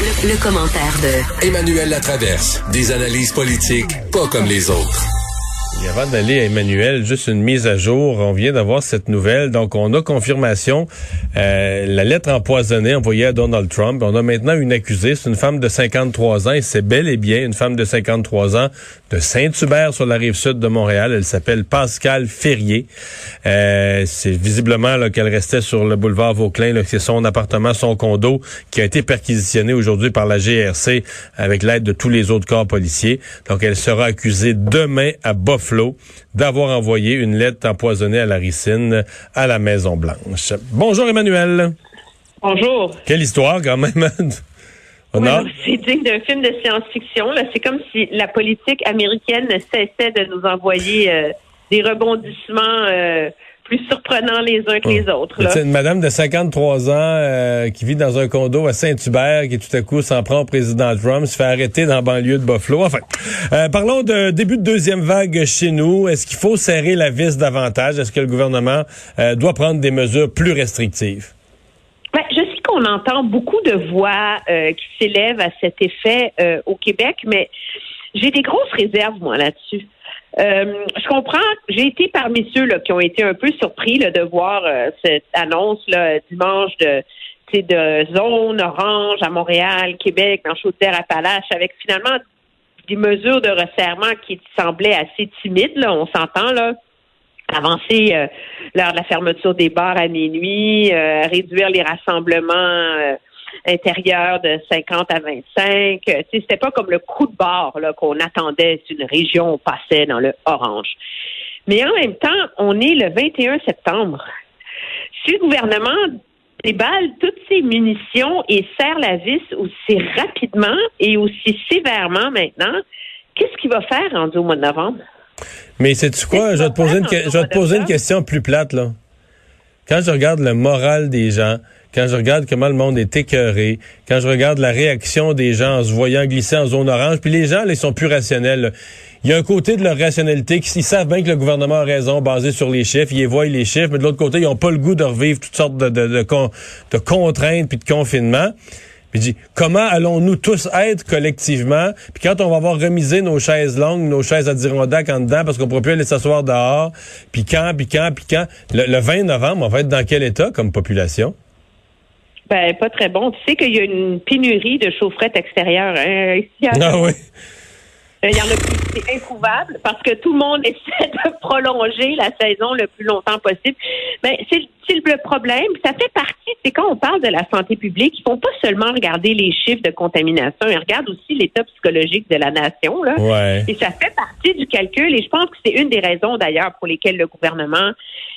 Le, commentaire de Emmanuel Latraverse. Des analyses politiques pas comme les autres. Et avant d'aller à Emmanuel, juste une mise à jour. On vient d'avoir cette nouvelle. Donc, on a confirmation. Euh, la lettre empoisonnée envoyée à Donald Trump. On a maintenant une accusée. C'est une femme de 53 ans et c'est bel et bien une femme de 53 ans de Saint-Hubert sur la rive sud de Montréal. Elle s'appelle Pascal Ferrier. Euh, c'est visiblement qu'elle restait sur le boulevard Vauclin. C'est son appartement, son condo qui a été perquisitionné aujourd'hui par la GRC avec l'aide de tous les autres corps policiers. Donc, elle sera accusée demain à Buffalo d'avoir envoyé une lettre empoisonnée à la ricine à la Maison Blanche. Bonjour Emmanuel. Bonjour. Quelle histoire quand même. c'est digne d'un film de science-fiction. C'est comme si la politique américaine ne cessait de nous envoyer euh, des rebondissements. Euh, plus surprenants les uns que les autres. C'est une madame de 53 ans euh, qui vit dans un condo à Saint-Hubert qui tout à coup s'en prend au président Trump, se fait arrêter dans la banlieue de Buffalo. Enfin, euh, parlons de début de deuxième vague chez nous. Est-ce qu'il faut serrer la vis davantage? Est-ce que le gouvernement euh, doit prendre des mesures plus restrictives? Ben, je sais qu'on entend beaucoup de voix qui s'élèvent à cet effet au Québec, mais j'ai des grosses réserves, moi, là-dessus. Euh, je comprends. J'ai été parmi ceux là, qui ont été un peu surpris là, de voir euh, cette annonce là, dimanche de de zone orange à Montréal, Québec, dans Chaudière-Appalaches, avec finalement des mesures de resserrement qui semblaient assez timides. Là, on s'entend là. Avancer euh, l'heure de la fermeture des bars à minuit, réduire les rassemblements intérieur de 50 à 25. C'était pas comme le coup de barre qu'on attendait si une région passait dans le orange. Mais en même temps, on est le 21 septembre. Si le gouvernement déballe toutes ses munitions et serre la vis aussi rapidement et aussi sévèrement maintenant, qu'est-ce qu'il va faire en au mois de novembre? Mais c'est quoi? Je vais te poser, une, je vais te poser une question plus plate, là. Quand je regarde le moral des gens, quand je regarde comment le monde est écœuré, quand je regarde la réaction des gens en se voyant glisser en zone orange, puis les gens, là, ils sont plus rationnels. Il y a un côté de leur rationalité qui, ils savent bien que le gouvernement a raison, basé sur les chiffres, ils voient les chiffres, mais de l'autre côté, ils n'ont pas le goût de revivre toutes sortes de, de, de, contraintes puis de confinement. Puis dit, comment allons-nous tous être collectivement? Puis quand on va avoir remisé nos chaises longues, nos chaises à Dirondac en dedans, parce qu'on ne pourra plus aller s'asseoir dehors, puis quand, puis quand, puis quand, le, le 20 novembre, on va être dans quel état comme population? Ben, pas très bon. Tu sais qu'il y a une pénurie de chaufferettes extérieures hein, ici Ah oui. Euh, il y en a plus, c'est introuvable parce que tout le monde essaie de prolonger la saison le plus longtemps possible. Mais c'est le problème. Ça fait partie, c'est quand on parle de la santé publique, il faut pas seulement regarder les chiffres de contamination, ils regardent aussi l'état psychologique de la nation. Là. Ouais. Et ça fait partie du calcul. Et je pense que c'est une des raisons d'ailleurs pour lesquelles le gouvernement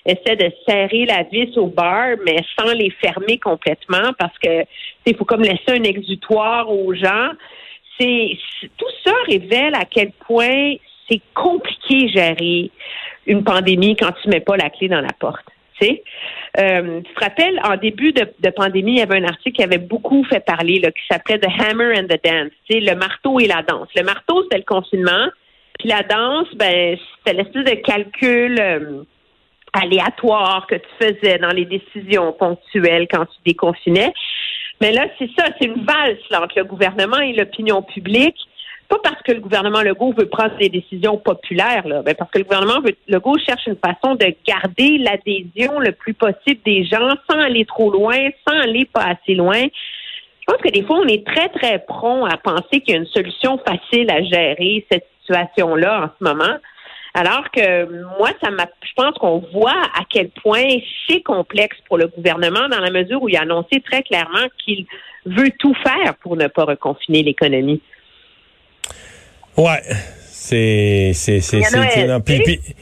essaie de serrer la vis au bar, mais sans les fermer complètement parce que il faut comme laisser un exutoire aux gens. C'est tout ça révèle à quel point c'est compliqué gérer une pandémie quand tu mets pas la clé dans la porte. Euh, tu te rappelles, en début de, pandémie, il y avait un article qui avait beaucoup fait parler, là, qui s'appelait The Hammer and the Dance, le marteau et la danse. Le marteau, c'était le confinement, puis la danse, ben, c'était l'espèce de calcul euh, aléatoire que tu faisais dans les décisions ponctuelles quand tu déconfinais. Mais là, c'est ça, c'est une valse entre le gouvernement et l'opinion publique. Pas parce que le gouvernement Legault veut prendre des décisions populaires, là, mais parce que le gouvernement Legault cherche une façon de garder l'adhésion le plus possible des gens sans aller trop loin, sans aller pas assez loin. Je pense que des fois, on est très, très prompt à penser qu'il y a une solution facile à gérer cette situation-là en ce moment. Alors que moi, ça m'a, je pense qu'on voit à quel point c'est complexe pour le gouvernement dans la mesure où il a annoncé très clairement qu'il veut tout faire pour ne pas reconfiner l'économie. Ouais. C'est, c'est, c'est,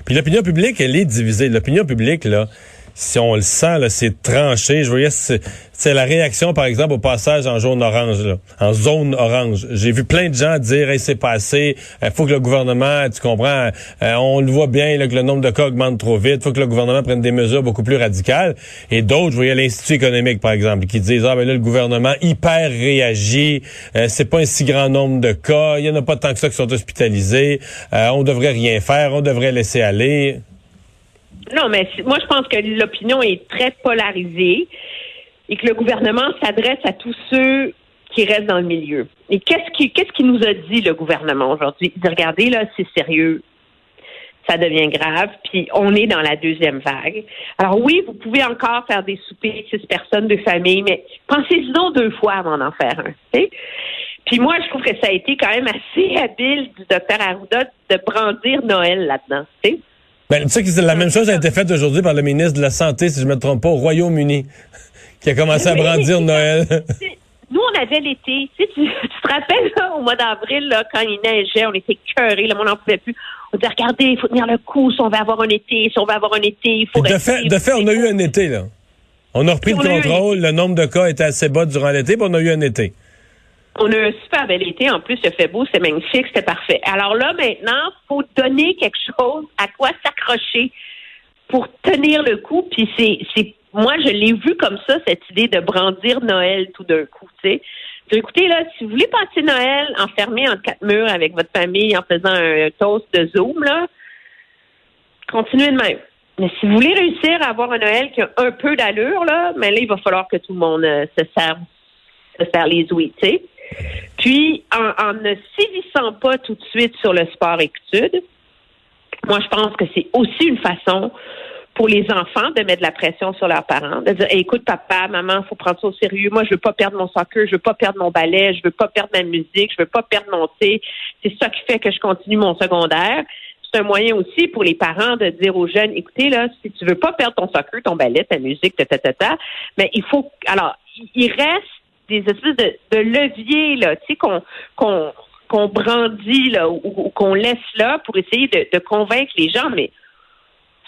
puis l'opinion publique, elle est divisée. L'opinion publique, là, si on le sent, c'est tranché. Je voyais, c'est la réaction, par exemple, au passage en jaune orange, en zone orange. J'ai vu plein de gens dire, c'est passé, il euh, faut que le gouvernement, tu comprends, euh, on le voit bien, là, que le nombre de cas augmente trop vite, faut que le gouvernement prenne des mesures beaucoup plus radicales. Et d'autres, je voyais l'Institut économique, par exemple, qui disent, ah, ben là, le gouvernement hyper réagit, euh, c'est pas un si grand nombre de cas, il y en a pas tant que ça qui sont hospitalisés, on devrait rien faire, on devrait laisser aller. Non, mais moi, je pense que l'opinion est très polarisée et que le gouvernement s'adresse à tous ceux qui qui reste dans le milieu. Et qu'est-ce qui, qu'est-ce qui nous a dit le gouvernement aujourd'hui? Il dit, regardez, là, c'est sérieux. Ça devient grave, puis on est dans la deuxième vague. Alors oui, vous pouvez encore faire des soupers six personnes de famille, mais pensez-y donc deux fois avant d'en faire un. Puis moi, je trouve que ça a été quand même assez habile du docteur Arruda de brandir Noël là-dedans. Ben, tu sais que la même chose a été faite aujourd'hui par le ministre de la Santé, si je ne me trompe pas, au Royaume-Uni, qui a commencé à brandir Noël. Nous, on avait l'été. Tu, tu, te rappelles, au mois d'avril, quand il neigeait, on était cœurés, le monde n'en pouvait plus. On disait, regardez, il faut tenir le coup si on veut avoir un été, si on veut avoir un été, il faut De fait, de fait on a eu un été, là. On a repris le contrôle, le nombre de cas était assez bas durant l'été, puis on a eu un été. On a eu un super bel été. En plus, il fait beau, c'est magnifique, c'était parfait. Alors là, maintenant, faut donner quelque chose à quoi s'accrocher pour tenir le coup. Puis c'est moi, je l'ai vu comme ça, cette idée de brandir Noël tout d'un coup, tu sais. Écoutez, là, si vous voulez passer Noël enfermé entre quatre murs avec votre famille en faisant un toast de Zoom, là, continuez de même. Mais si vous voulez réussir à avoir un Noël qui a un peu d'allure, là, mais là, il va falloir que tout le monde euh, se serve, se serve les ouïes, tu sais. Puis, en, en ne sévissant pas tout de suite sur le sport-études, moi, je pense que c'est aussi une façon pour les enfants de mettre de la pression sur leurs parents, de dire écoute papa, maman, faut prendre ça au sérieux. Moi, je veux pas perdre mon soccer, je veux pas perdre mon ballet, je veux pas perdre ma musique, je veux pas perdre mon thé. C'est ça qui fait que je continue mon secondaire. C'est un moyen aussi pour les parents de dire aux jeunes écoutez là, si tu veux pas perdre ton soccer, ton ballet, ta musique, ta ta ta, ta mais il faut alors il reste des espèces de, de leviers là, tu sais qu'on qu'on qu'on brandit là ou, qu'on laisse là pour essayer de, de convaincre les gens, mais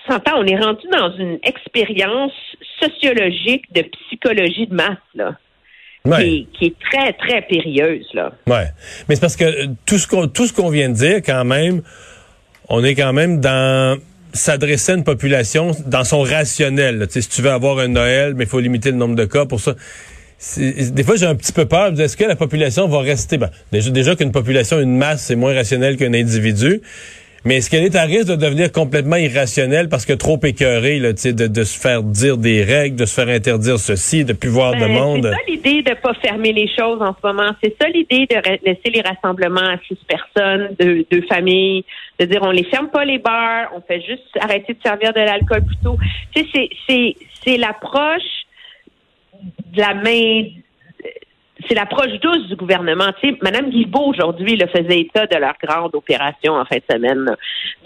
s'entend, on est rendu dans une expérience sociologique de psychologie de masse, là. Qui, est, très, très périlleuse, là. Ouais. Mais c'est parce que tout ce qu'on tout ce qu'on vient de dire, quand même, on est quand même dans s'adresser à une population dans son rationnel. Si tu veux avoir un Noël, mais il faut limiter le nombre de cas pour ça. Des fois, j'ai un petit peu peur. Est-ce que la population va rester... Ben, déjà, déjà qu'une population, une masse, c'est moins rationnel qu'un individu. Mais est-ce qu'elle est à risque de devenir complètement irrationnelle parce que trop écœurée là, de, de se faire dire des règles, de se faire interdire ceci, de plus voir de ben, monde? C'est ça l'idée de pas fermer les choses en ce moment. C'est ça l'idée de laisser les rassemblements à six personnes, deux, deux familles, de dire on les ferme pas les bars, on fait juste arrêter de servir de l'alcool plutôt. Tu sais, c'est, c'est l'approche de la main c'est l'approche douce du gouvernement. Mme Guilbeault, aujourd'hui, le faisait état de leur grande opération en fin de semaine.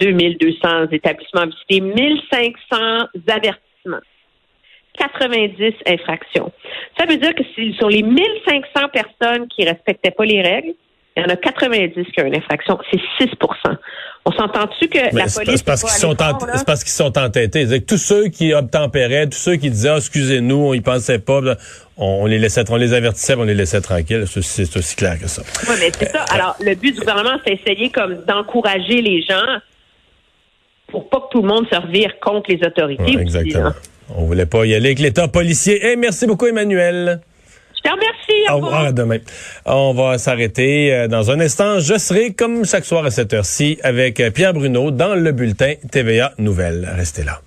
2200 établissements visités, 1500 avertissements. 90 infractions. Ça veut dire que sur les 1500 personnes qui respectaient pas les règles, il y en a 90 qui ont une infraction. C'est 6% On s'entend-tu que la police... C'est parce qu'ils sont, parce qu'ils sont entêtés. Tous ceux qui obtempéraient, tous ceux qui disaient ah, excusez-nous, on y pensait pas, on, les laissait, on les avertissait, on les laissait tranquilles. C'est aussi clair que ça. Oui, mais c'est ça. Alors, le but du gouvernement, c'est d'essayer comme d'encourager les gens pour pas que tout le monde se revire contre les autorités. exactement. On voulait pas y aller avec l'État policier. Eh, merci beaucoup, Emmanuel. Je te remercie. Au revoir. à demain. On va s'arrêter euh, dans un instant. Je serai, comme chaque soir à cette heure-ci, avec euh, Pierre Bruno dans le bulletin TVA Nouvelles. Restez là.